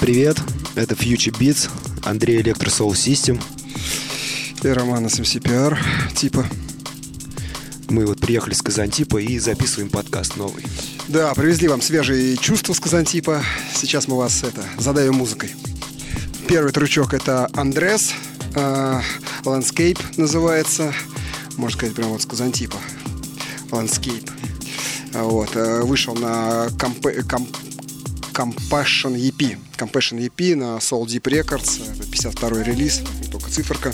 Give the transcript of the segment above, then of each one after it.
Привет, это Future Beats, Андрей Electro Soul System. И Роман из MCPR, типа. Мы вот приехали с Казантипа и записываем подкаст новый. Да, привезли вам свежие чувства с Казантипа. Сейчас мы вас это задаем музыкой. Первый трючок это Андрес, э, Landscape называется. Можно сказать, прямо вот с Казантипа. Landscape. Вот, э, вышел на комп- комп- Compassion EP. Compassion EP на Soul Deep Records. Это 52-й релиз, только циферка.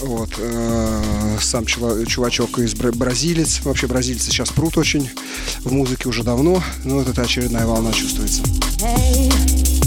Вот. э, Сам чува- чувачок из бра- бразилец. Вообще бразильцы сейчас прут очень в музыке уже давно. Но вот эта очередная волна чувствуется. This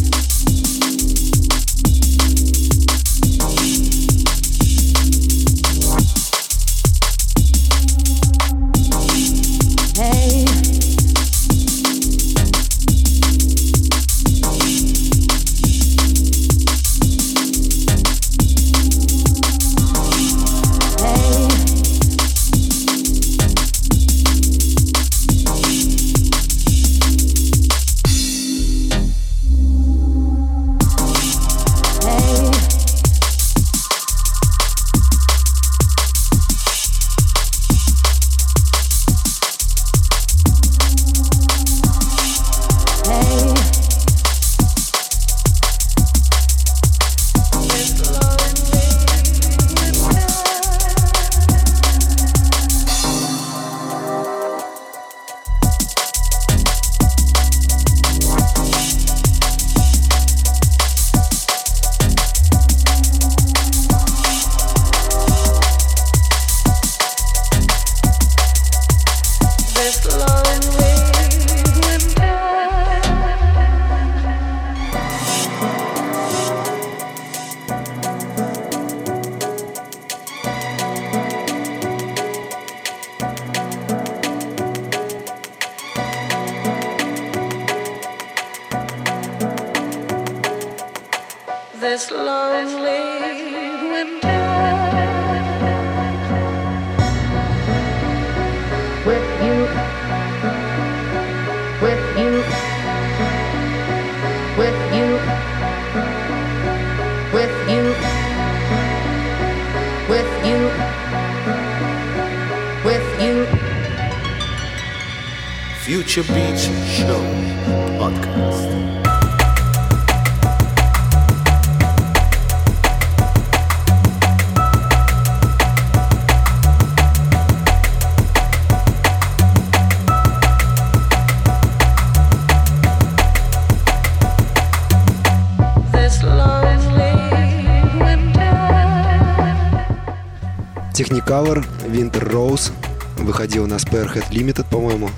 Technicolor Winter Rose выходил на Sparehead Limited, по-моему.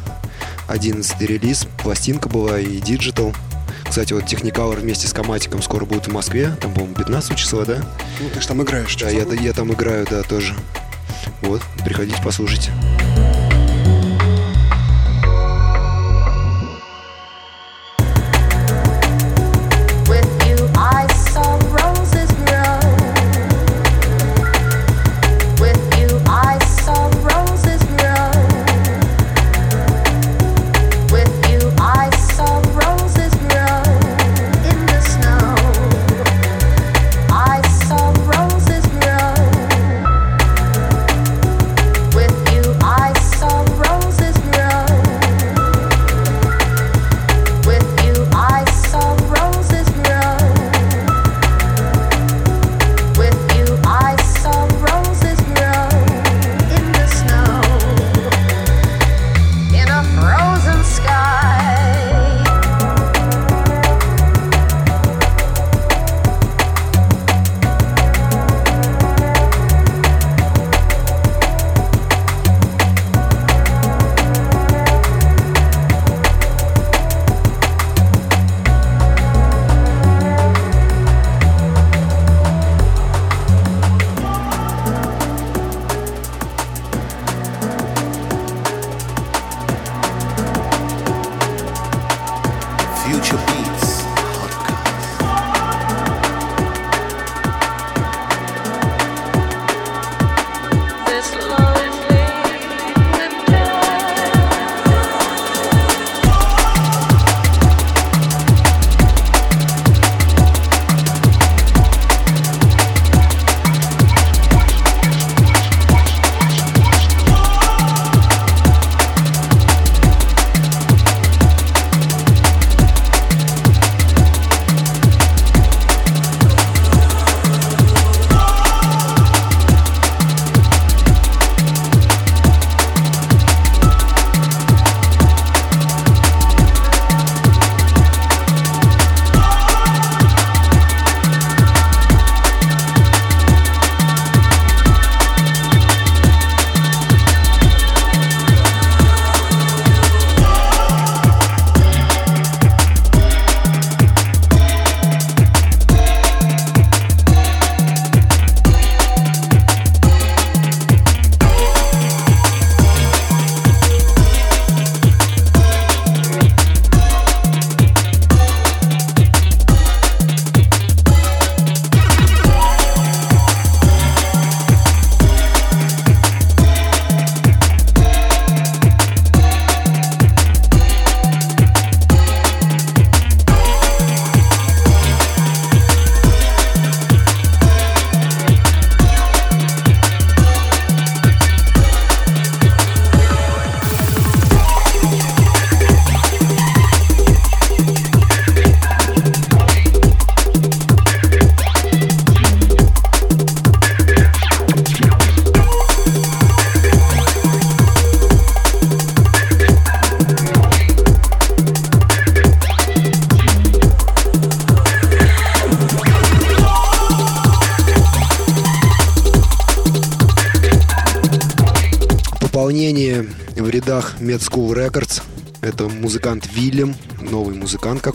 11 релиз, пластинка была и Digital. Кстати, вот Technicolor вместе с Коматиком скоро будут в Москве. Там, по-моему, 15 числа, да? Ну, ты же там играешь. Да, я, я там играю, да, тоже. Вот, приходите, послушайте.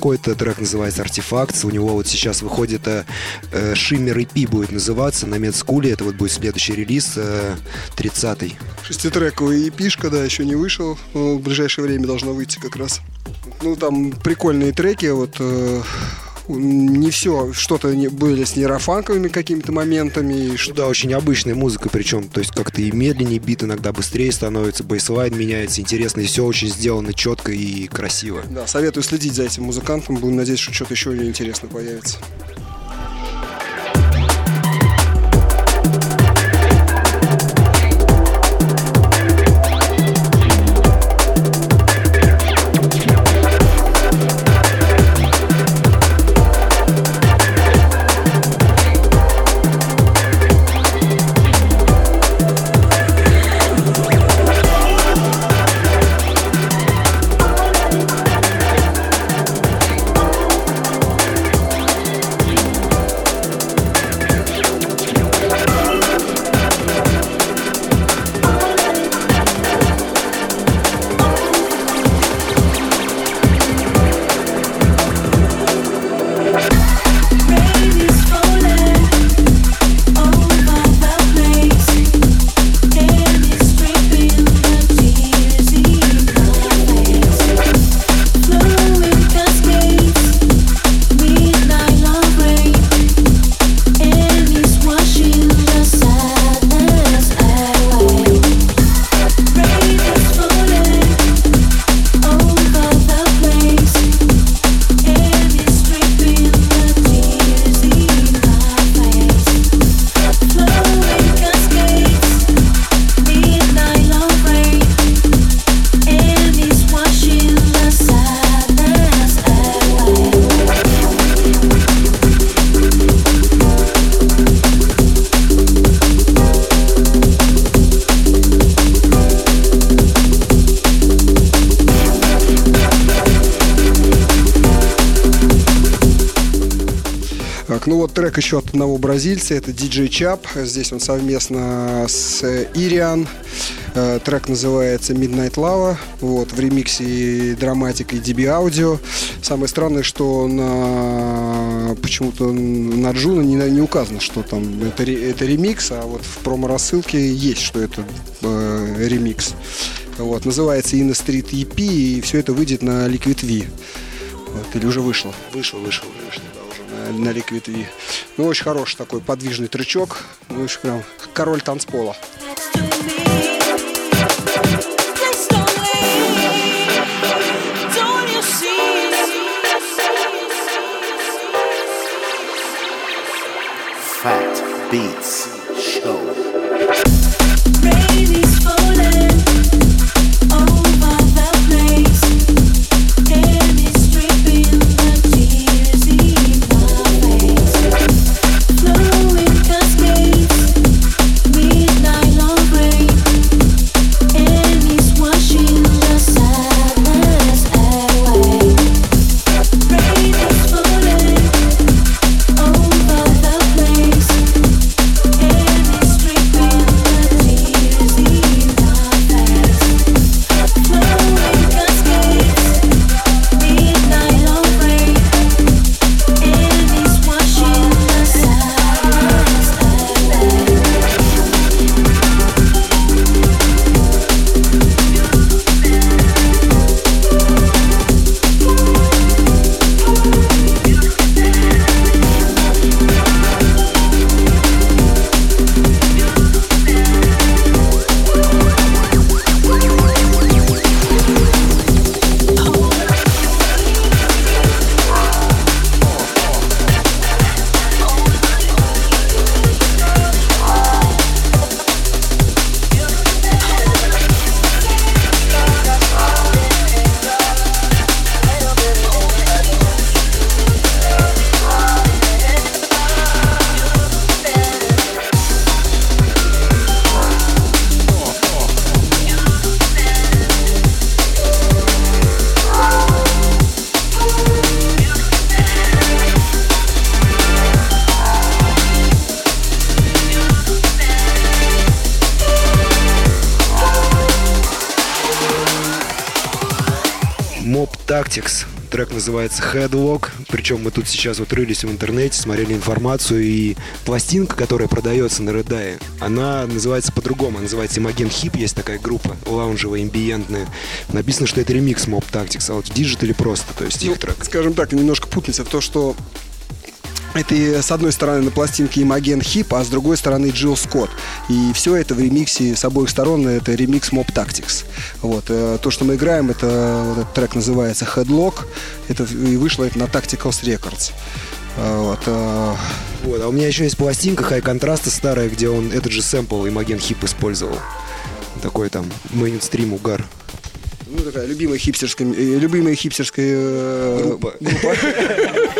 Какой-то. Трек называется «Артефакт». У него вот сейчас выходит э, э, Shimmer EP будет называться на School. Это вот будет следующий релиз, э, 30-й. Шеститрековый эпишка, да, еще не вышел. но В ближайшее время должно выйти как раз. Ну, там прикольные треки, вот э, не все, что-то не- были с нейрофанковыми какими-то моментами, Что, да, очень необычная музыка, причем, то есть как-то и медленнее бит, иногда быстрее становится, бейслайн меняется, интересно, и все очень сделано четко и красиво. Да, советую следить за этим музыкантом. Будем надеяться, что что-то еще интересное появится. Еще от одного бразильца, это DJ Chap. Здесь он совместно с э, Irian. Э, Трек называется Midnight Lava. Вот, в ремиксе Dramatic и dB Audio. Самое странное, что на почему-то на Juno не, не указано, что там это, это ремикс, а вот в промо-рассылке есть, что это э, ремикс. Вот, называется Inner Street EP, и все это выйдет на Liquid V. Вот, или уже вышло? Конечно, да, уже на, на Liquid V. Ну, очень хороший такой подвижный трючок. Ну, очень прям король танцпола. Fat Beats Трек называется Headlock. Причем мы тут сейчас вот рылись в интернете, смотрели информацию. И пластинка, которая продается на Red она называется по-другому. Она называется Imogen Heap. Есть такая группа лаунжевая, имбиентная. Написано, что это ремикс Mob Tactics. А вот в digital е просто, то есть их Ну, трек. скажем так, немножко путаница в то, что это и, с одной стороны на пластинке Imogen Heap, а с другой стороны Jill Scott. И все это в ремиксе с обоих сторон, это ремикс Mob Tactics. Вот. э, То, что мы играем, это вот этот трек называется Headlock. Это, и вышло это на Tacticals Records. Э, Вот. э, Вот, а у меня еще есть пластинка High контраста старая, где он этот же сэмпл Imogen Hip использовал. Такой там мейнстрим угар. Ну, такая любимая хипстерская, любимая хипстерская Группа.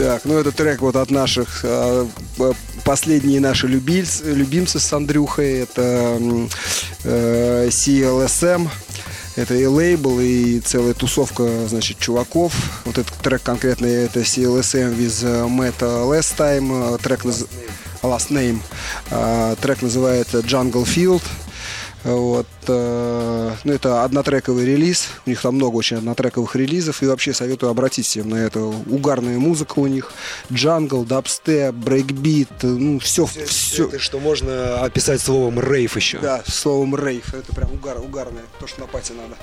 Так, ну это трек вот от наших э, п- последние наши любильц- любимцы с Андрюхой. Это э, CLSM. Это и лейбл, и целая тусовка, значит, чуваков. Вот этот трек конкретно это CLSM with э, Matt Last Time. Э, Трек наз- Last Name. Э, Трек называется Jungle Field. Вот, э, ну, это однотрековый релиз. У них там много очень однотрековых релизов. И вообще советую обратить всем на это. Угарная музыка у них. Джангл, дабстеп, брейкбит. э, Ну, все, все. Это что можно описать словом рейв еще. Да, словом рейв. Это прям угар, угарное. То, что на party надо.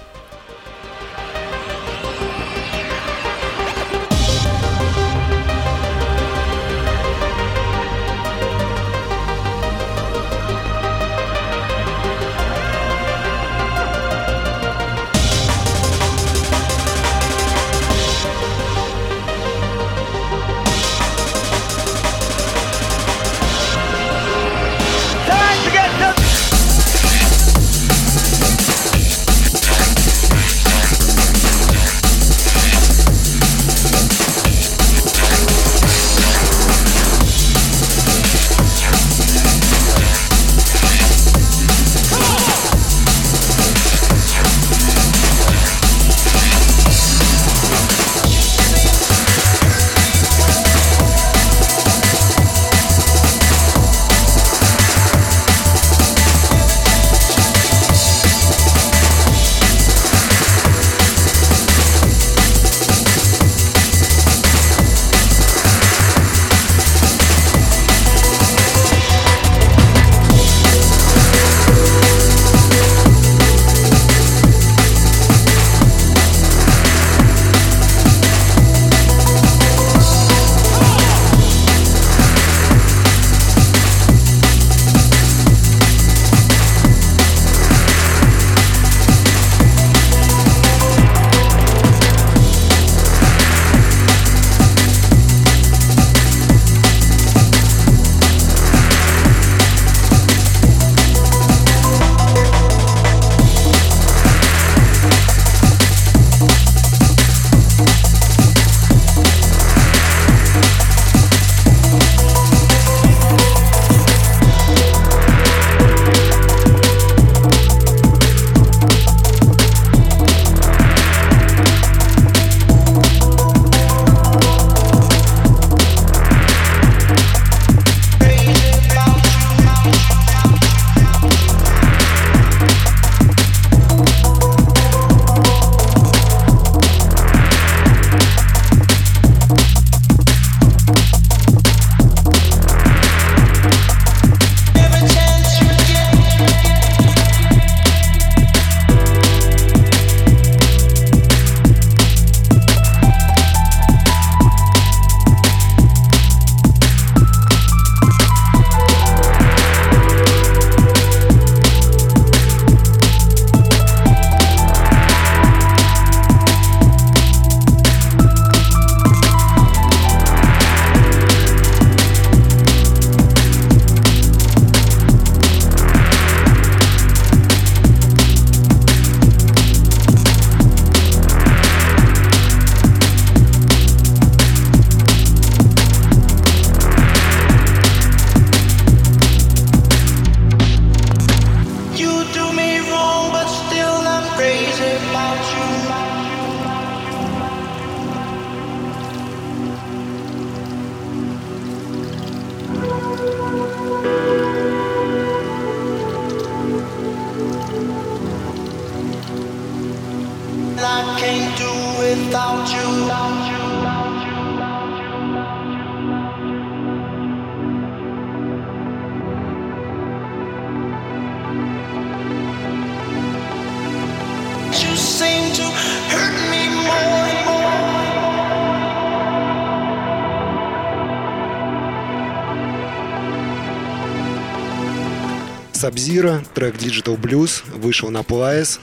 Sub-Zero, трек Digital Blues, вышел на Playaz.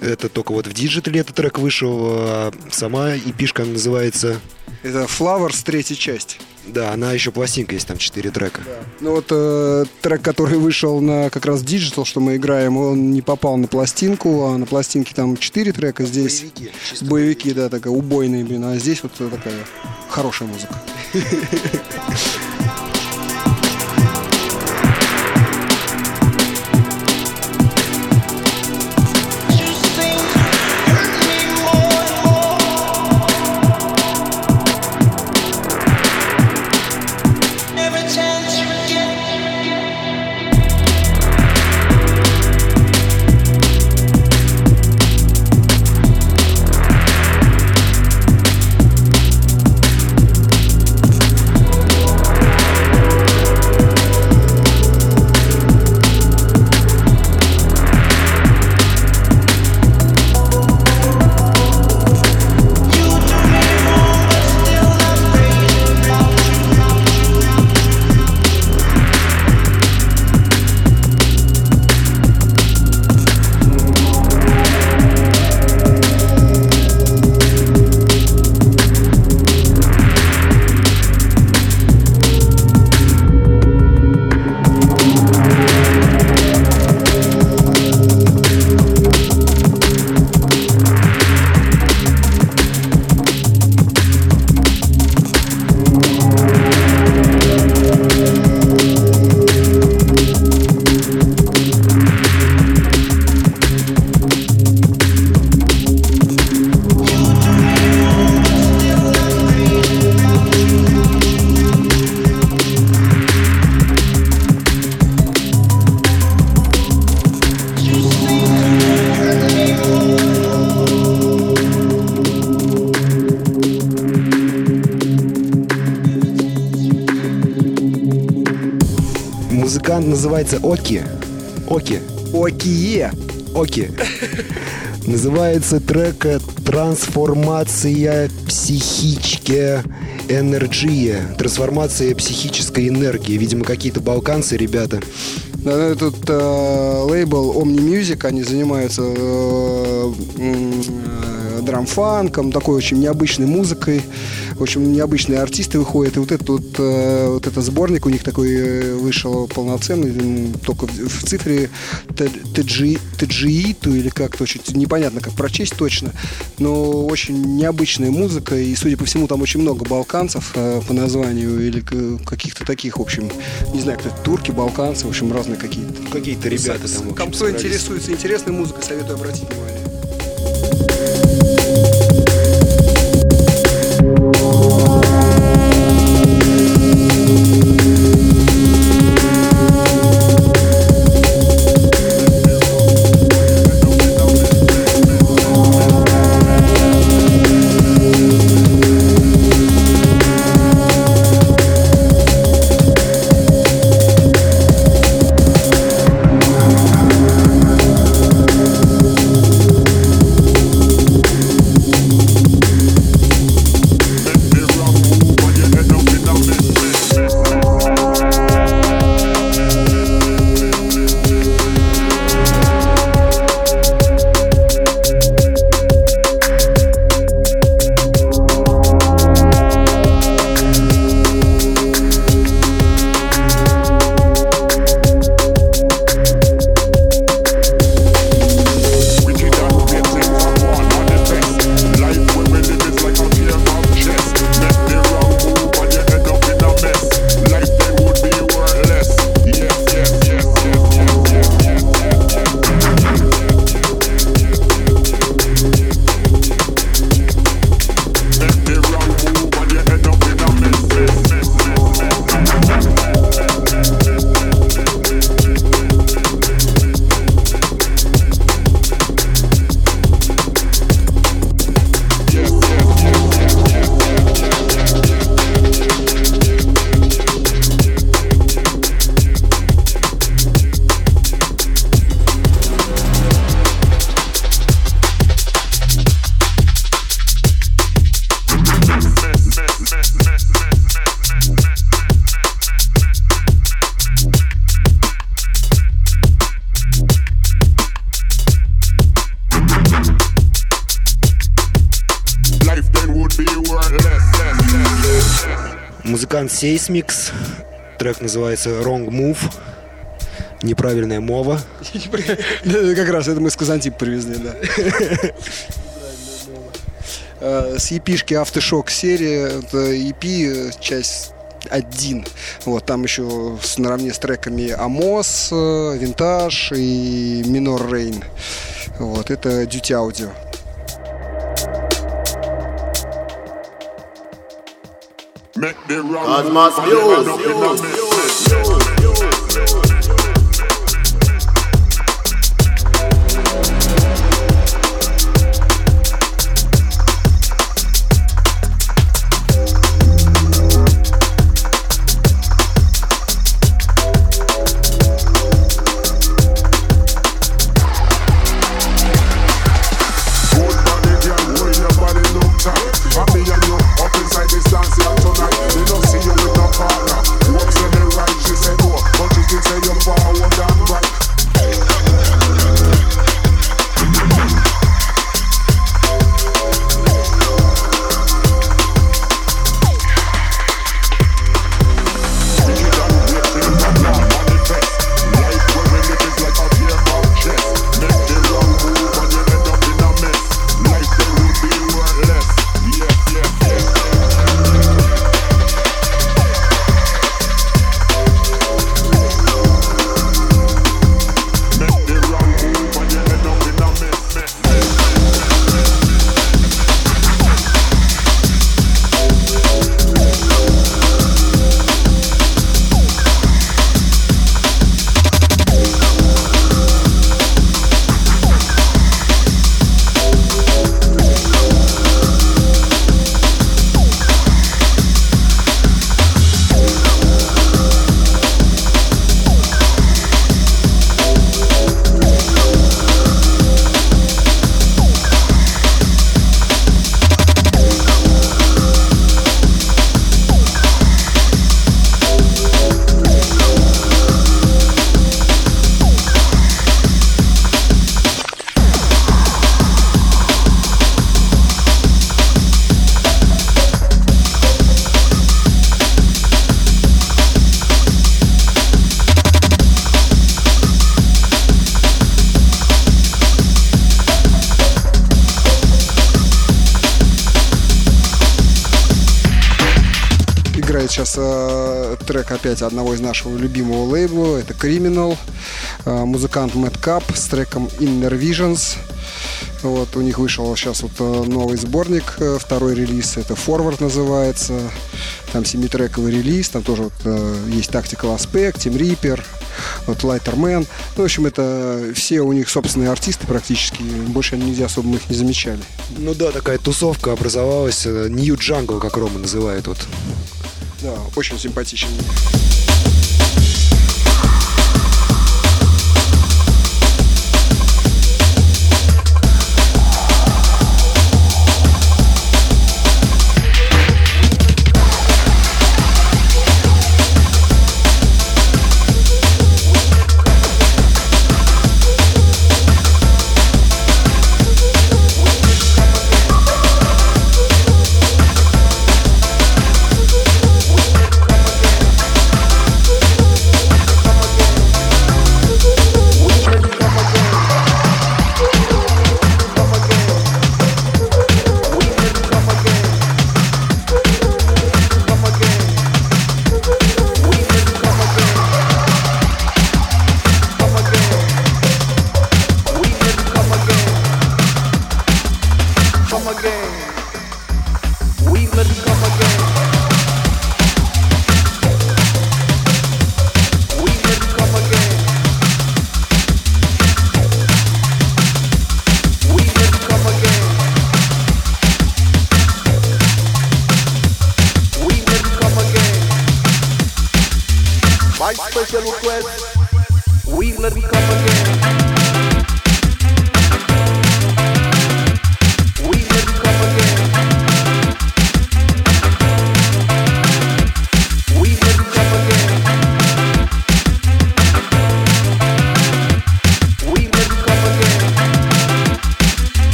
Это только вот в digital е этот трек вышел. а Сама эпишка называется... Это Flowers, третья часть. Да, она еще пластинка есть, там 4 трека. Ну вот э, трек, который вышел на как раз Digital, что мы играем, он не попал на пластинку, а на пластинке там 4 трека, здесь Боевики, чисто боевики, да, такая убойные, блин, а здесь вот такая хорошая музыка. Оки. Оки. Окие! Оки. Называется трек «Трансформация психической энергии». Трансформация психической энергии. Видимо, какие-то балканцы, ребята. Да, ну, Этот э, лейбл Omni Music, они занимаются э, э, драмфанком, такой очень необычной музыкой, очень необычные артисты выходят. И вот этот вот, э, вот этот сборник у них такой э, вышел полноценный, только в, в цифре TGI, или как-то очень непонятно, как прочесть точно, но очень необычная музыка, и, судя по всему, там очень много балканцев э, по названию, или каких-то таких, в общем, не знаю, кто турки, балканцы, в общем, разные какие-то. Какие-то ребята там, в общем, Кому интересуется интересной музыкой, советую обратить внимание. Сейсмикс. Трек называется Wrong Move. Неправильная мова. Как раз это мы с Казантип привезли, да. Э, С епишки Автошок серия, это EP, э, часть один. Вот, там еще с, наравне с треками Амос, э, Винтаж и Минор Рейн. Вот, это Duty Audio. Cosmos Muse. Трек опять одного из нашего любимого лейбла. Это Criminal. Э, музыкант Mad Cup с треком Inner Visions. Вот, у них вышел сейчас вот э, новый сборник, э, второй релиз, это Forward называется. Там семитрековый релиз, там тоже вот, есть Tactical Aspect, Team Reaper, вот Lighterman. Ну, в общем, это все у них собственные артисты практически, больше нигде особо мы их не замечали. Ну да, такая тусовка образовалась. New Jungle, как Рома называет. Вот. Да, очень симпатичен.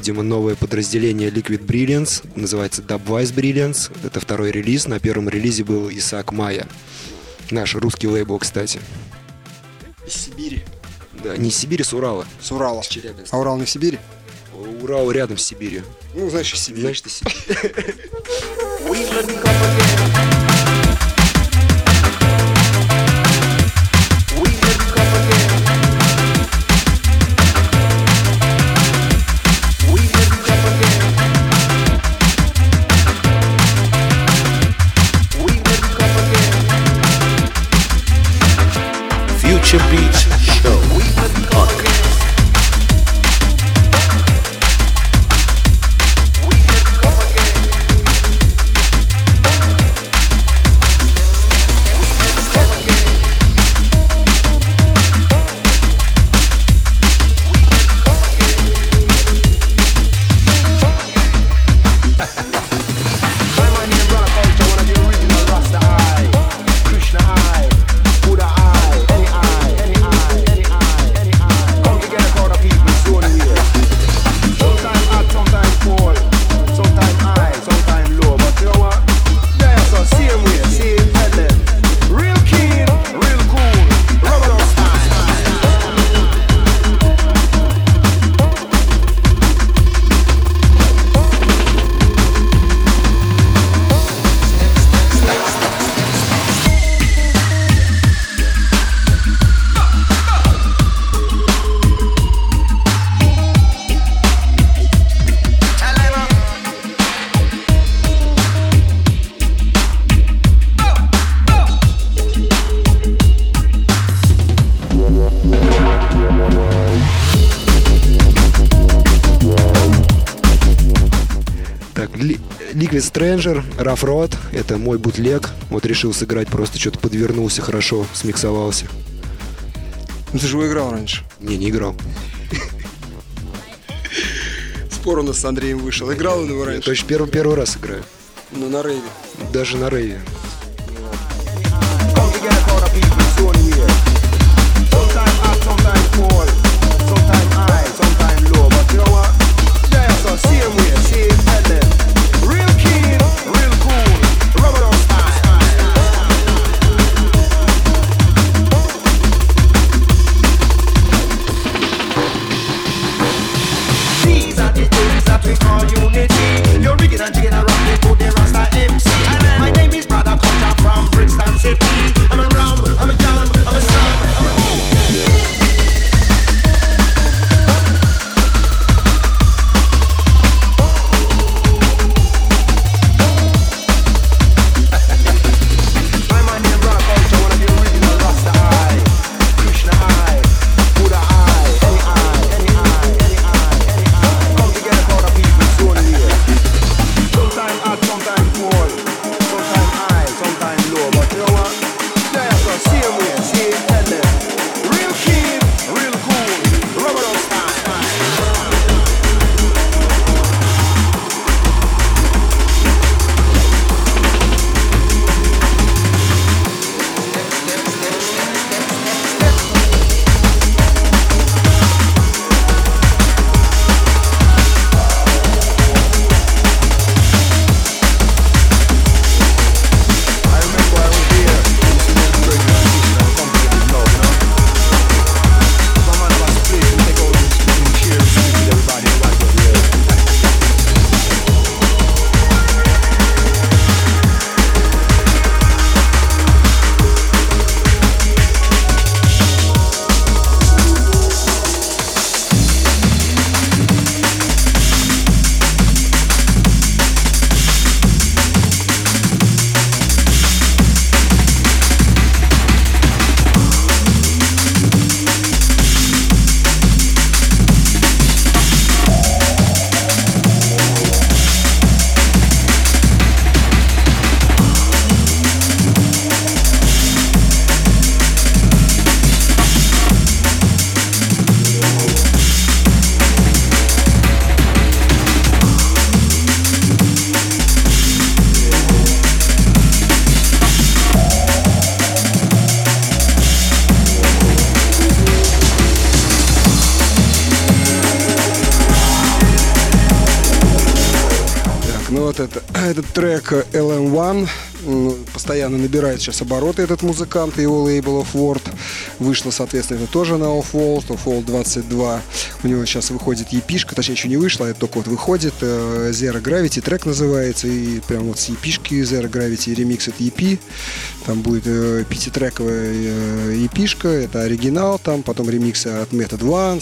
Видимо, новое подразделение Liquid Brilliance. Называется Dubwise Brilliance. Это второй релиз. На первом релизе был Исаак Майя. Наш русский лейбл, кстати. Из Сибири. Да, не из Сибири, с Урала. С Урала. С Челябинска. А Урал не в Сибири? Урал рядом с Сибирью. Ну, значит, из Сибири. Значит, из Stranger, Rough Road. Это мой бутлег. Вот решил сыграть, просто что-то подвернулся хорошо, смиксовался. Ну, ты же его играл раньше. Не, не играл. Спор у нас с Андреем вышел. Играл он его раньше. точно первый, первый раз играю. Но на рейве. Даже на рейве. Это, этот трек LM1 м, постоянно набирает сейчас обороты этот музыкант и его лейбл Of Word. Вышло, соответственно, это тоже на Off World, Off World 22. У него сейчас выходит епишка, точнее, еще не вышла, это только вот выходит. э, Zero Gravity трек называется, и прям вот с епишки Zero Gravity ремикс от EP. Там будет э, пятитрековая э, епишка, это оригинал, там потом ремиксы от Method One,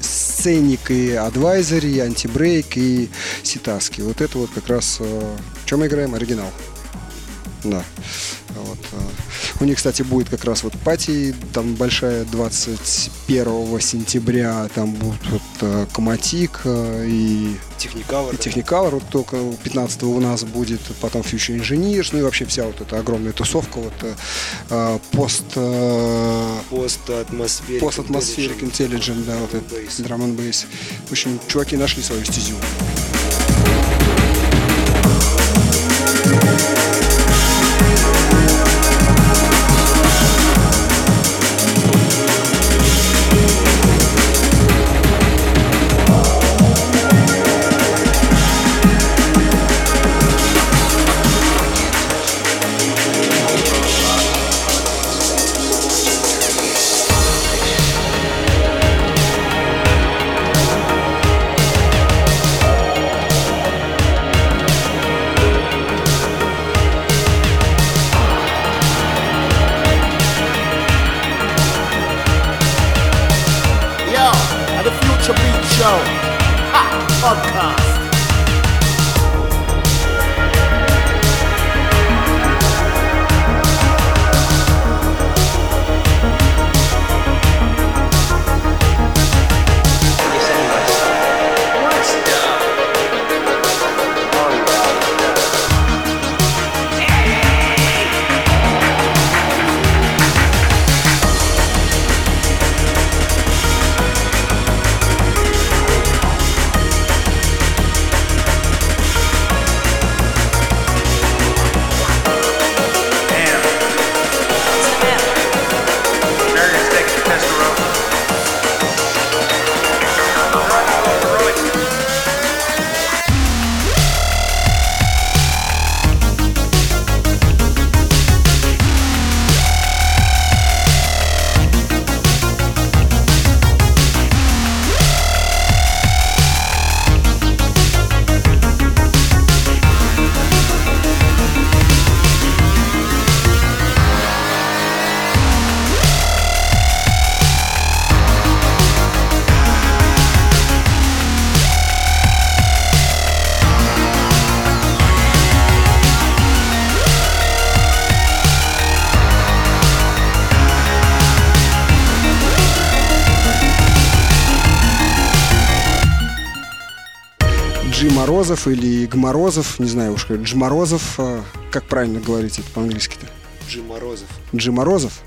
Сценик и Advisory, Антибрейк и Ситаски. Вот это вот как раз... в чем мы играем? Оригинал. Да. Вот. э, У них, кстати, будет как раз вот пати, там большая 21 сентября, там будут вот, э, Коматик э, и Техникавр. и Техникалор, вот только 15 у нас будет, потом Future Engineers, ну и вообще вся вот эта огромная тусовка, вот э, э, пост... э. Пост-атмосферик Intelligent, да, вот это Bass. драм н бейс. В общем, чуваки нашли свою стезю. Джи Морозов или Гморозов, не знаю уж, как, Дж Морозов, э, как правильно говорить это по-английски-то? Джим Морозов. Джи Морозов?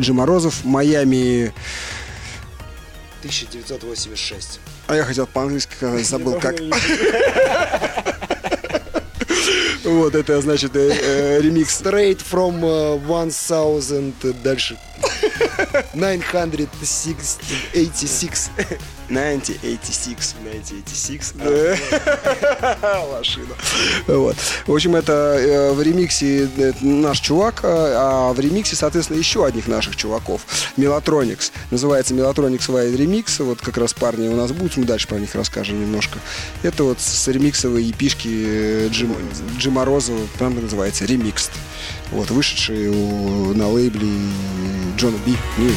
Джи Морозов, Майами, 1986. а я хотел по-английски сказать, забыл как. Вот, это значит э, э, ремикс Straight from uh, 1000 э, дальше. 986. 1986. 1986. Лошина. Вот. В общем, это э, в ремиксе э, наш чувак, э, а в ремиксе, соответственно, еще одних наших чуваков. Мелатроникс. Называется Мелатроникс Wide Remix. Вот как раз парни у нас будут, мы дальше про них расскажем немножко. Это вот с ремиксовой епишки э, Джи, Джи Морозова, прям называется Remixed. Вот, вышедший у- на лейбле Джона Би, New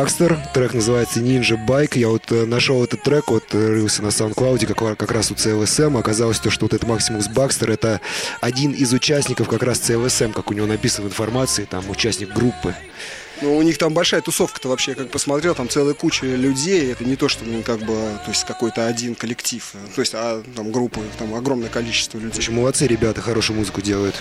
Бакстер, трек называется Ninja Bike. Я вот э, нашел этот трек, вот э, рылся на SoundCloud, как, как раз у CLSM. Оказалось то, что вот этот Максимус Бакстер это один из участников как раз CLSM, как у него написано в информации, там участник группы. Ну, у них там большая тусовка-то вообще, как посмотрел, там целая куча людей. Это не то, что ну, как бы, то есть какой-то один коллектив, то есть, а там группы, там огромное количество В людей. общем, молодцы ребята, хорошую музыку делают.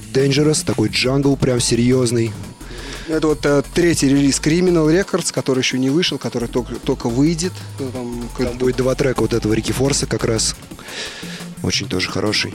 Называется Dangerous, такой джангл прям серьезный. Это вот э, третий релиз Criminal Records, который еще не вышел, который только, только выйдет. Ну, Там, Там будет два трека вот этого Рики Форса как раз. Очень тоже хороший.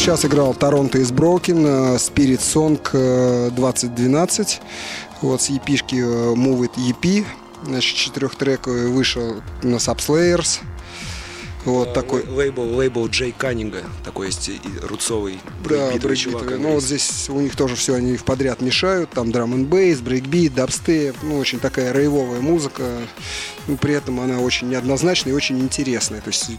Сейчас играл Toronto Is Broken, э, Spirit Song э, 2012. Вот с эпишки э, Move It EP. Значит, четырехтрековый вышел на Subslayers. Вот такой. Лейбл, лейбл Jay Cunning а. Такой есть и рутсовый Да, брейкбитовый чувак. брейкбитовый. Ну вот здесь у них тоже все они в подряд мешают. Там драм н бейс, брейкбит, дабстеп. Ну, очень такая рейвовая музыка. Ну, при этом она очень неоднозначная и очень интересная. То есть...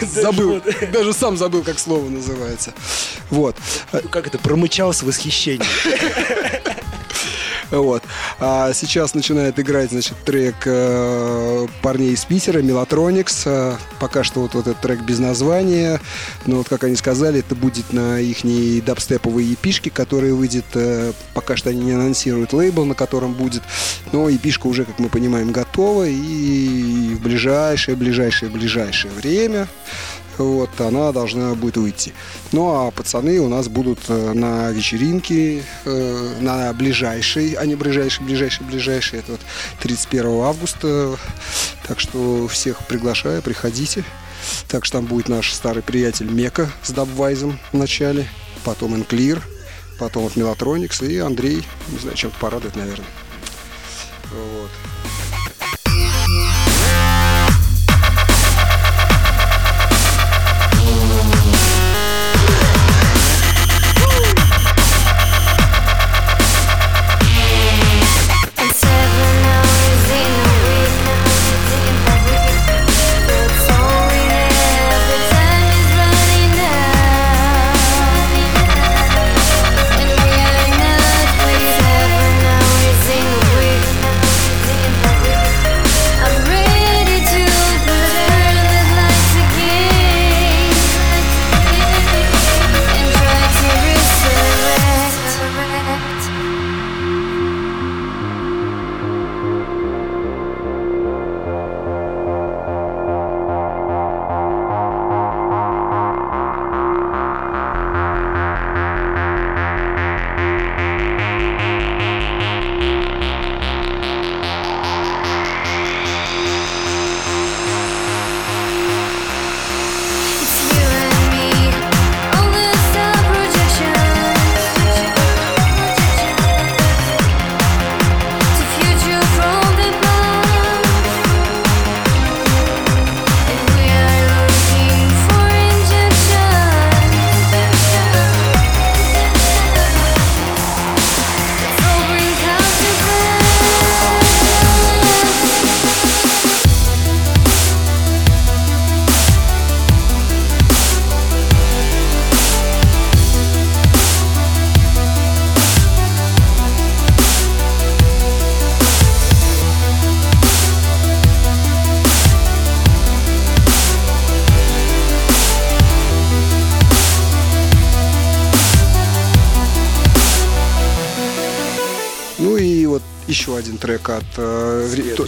Забыл. Даже сам забыл, как слово называется. Вот. Как это, промычал с восхищением. Вот. А сейчас начинает играть, значит, трек э, парней из Питера, Мелатроникс. Э, пока что вот, вот этот трек без названия. Но вот, как они сказали, это будет на их дабстеповой епишке, которая выйдет. э, пока что они не анонсируют лейбл, на котором будет. Но епишка уже, как мы понимаем, готова. И в ближайшее, ближайшее, ближайшее время вот, она должна будет выйти. Ну, а пацаны у нас будут э, на вечеринке, э, на ближайшей, а не ближайшей, ближайшей, ближайшей, это вот 31 августа. Так что всех приглашаю, приходите. Так что там будет наш старый приятель Мека с Дабвайзом в начале, потом Энклир, потом вот Мелатроникс и Андрей, не знаю, чем-то порадует, наверное. Вот.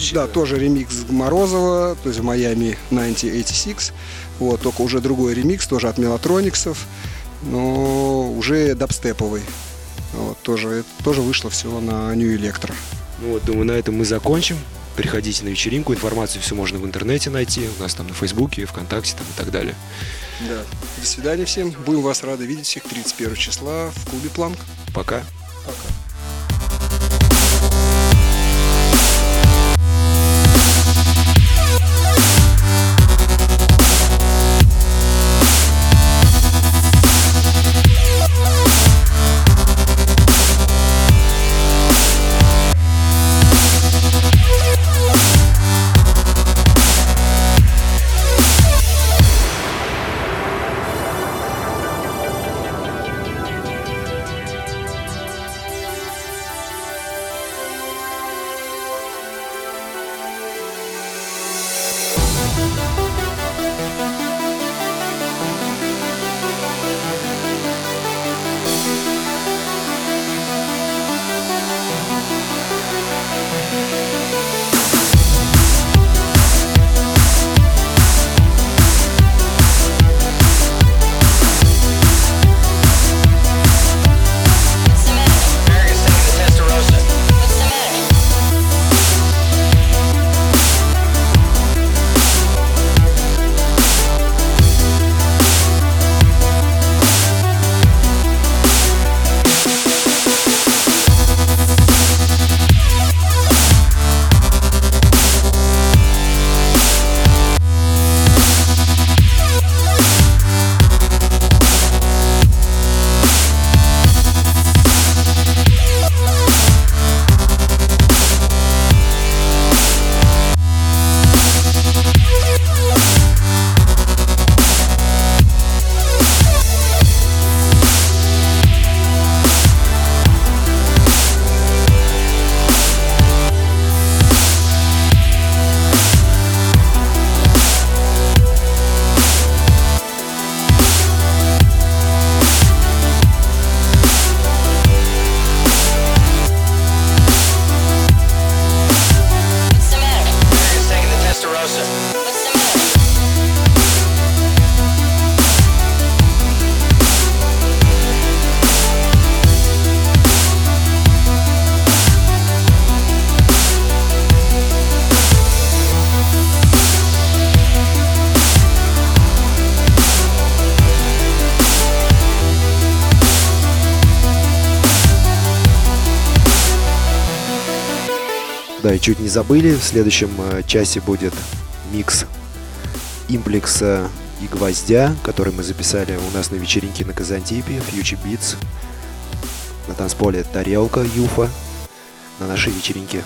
Следующий, да, тоже ремикс Морозова, то есть в Майами 1986. Вот, только уже другой ремикс, тоже от Мелатрониксов, но уже дабстеповый. Вот, тоже, тоже вышло все на New Electro. Ну вот, думаю, на этом мы закончим. Приходите на вечеринку, информацию все можно в интернете найти. У нас там на Фейсбуке, ВКонтакте там, и так далее. Да. До свидания всем. Будем вас рады видеть всех 31 числа в клубе Планк. Пока. Да, и чуть не забыли, в следующем э, часе будет микс имплекса и гвоздя, который мы записали у нас на вечеринке на Казантипе, Future Beats, на танцполе Тарелка Юфа, на нашей вечеринке.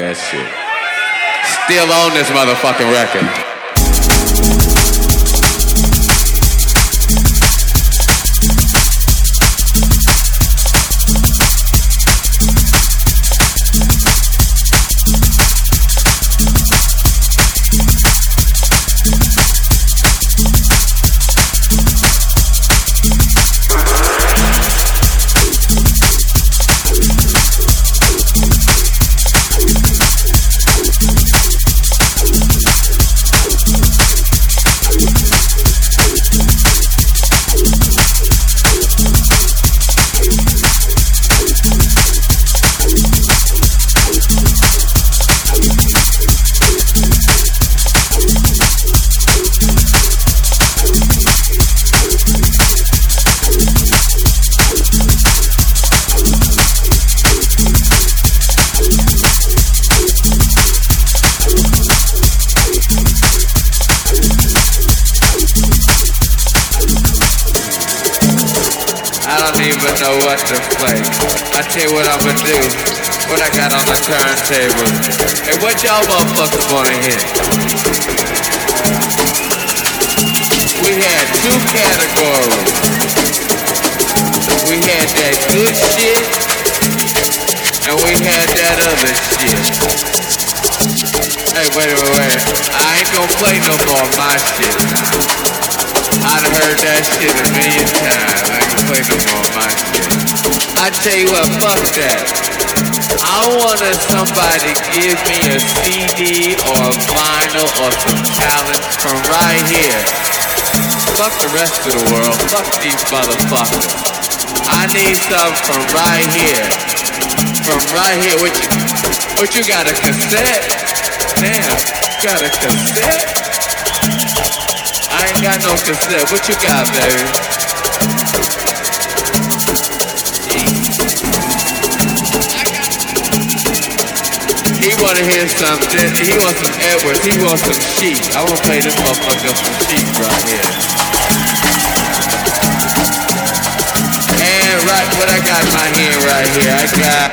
That shit. Still on this motherfucking record. Hey, what y'all motherfuckers wanna hear? We had two categories. We had that good shit, and we had that other shit. Hey, wait, wait, wait. I ain't gonna play no more of my shit now. I done heard that shit a million times. I ain't gonna play no more of my shit. I tell you what, fuck that. I wanted somebody give me a CD or a vinyl or some talent from right here. Fuck the rest of the world. Fuck these motherfuckers. I need something from right here. From right here. What you, what you got a cassette? Damn, got a cassette? I ain't got no cassette. What you got, baby? He wanna hear something. He wants some Edwards. He wants some sheep. I wanna play this motherfucker some sheep right here. And right, what I got in my hand right here, I got.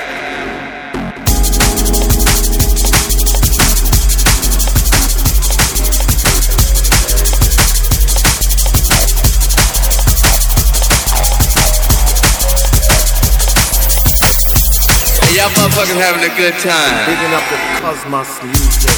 Motherfuckers having a good time. Bigging up the Cosmos Music.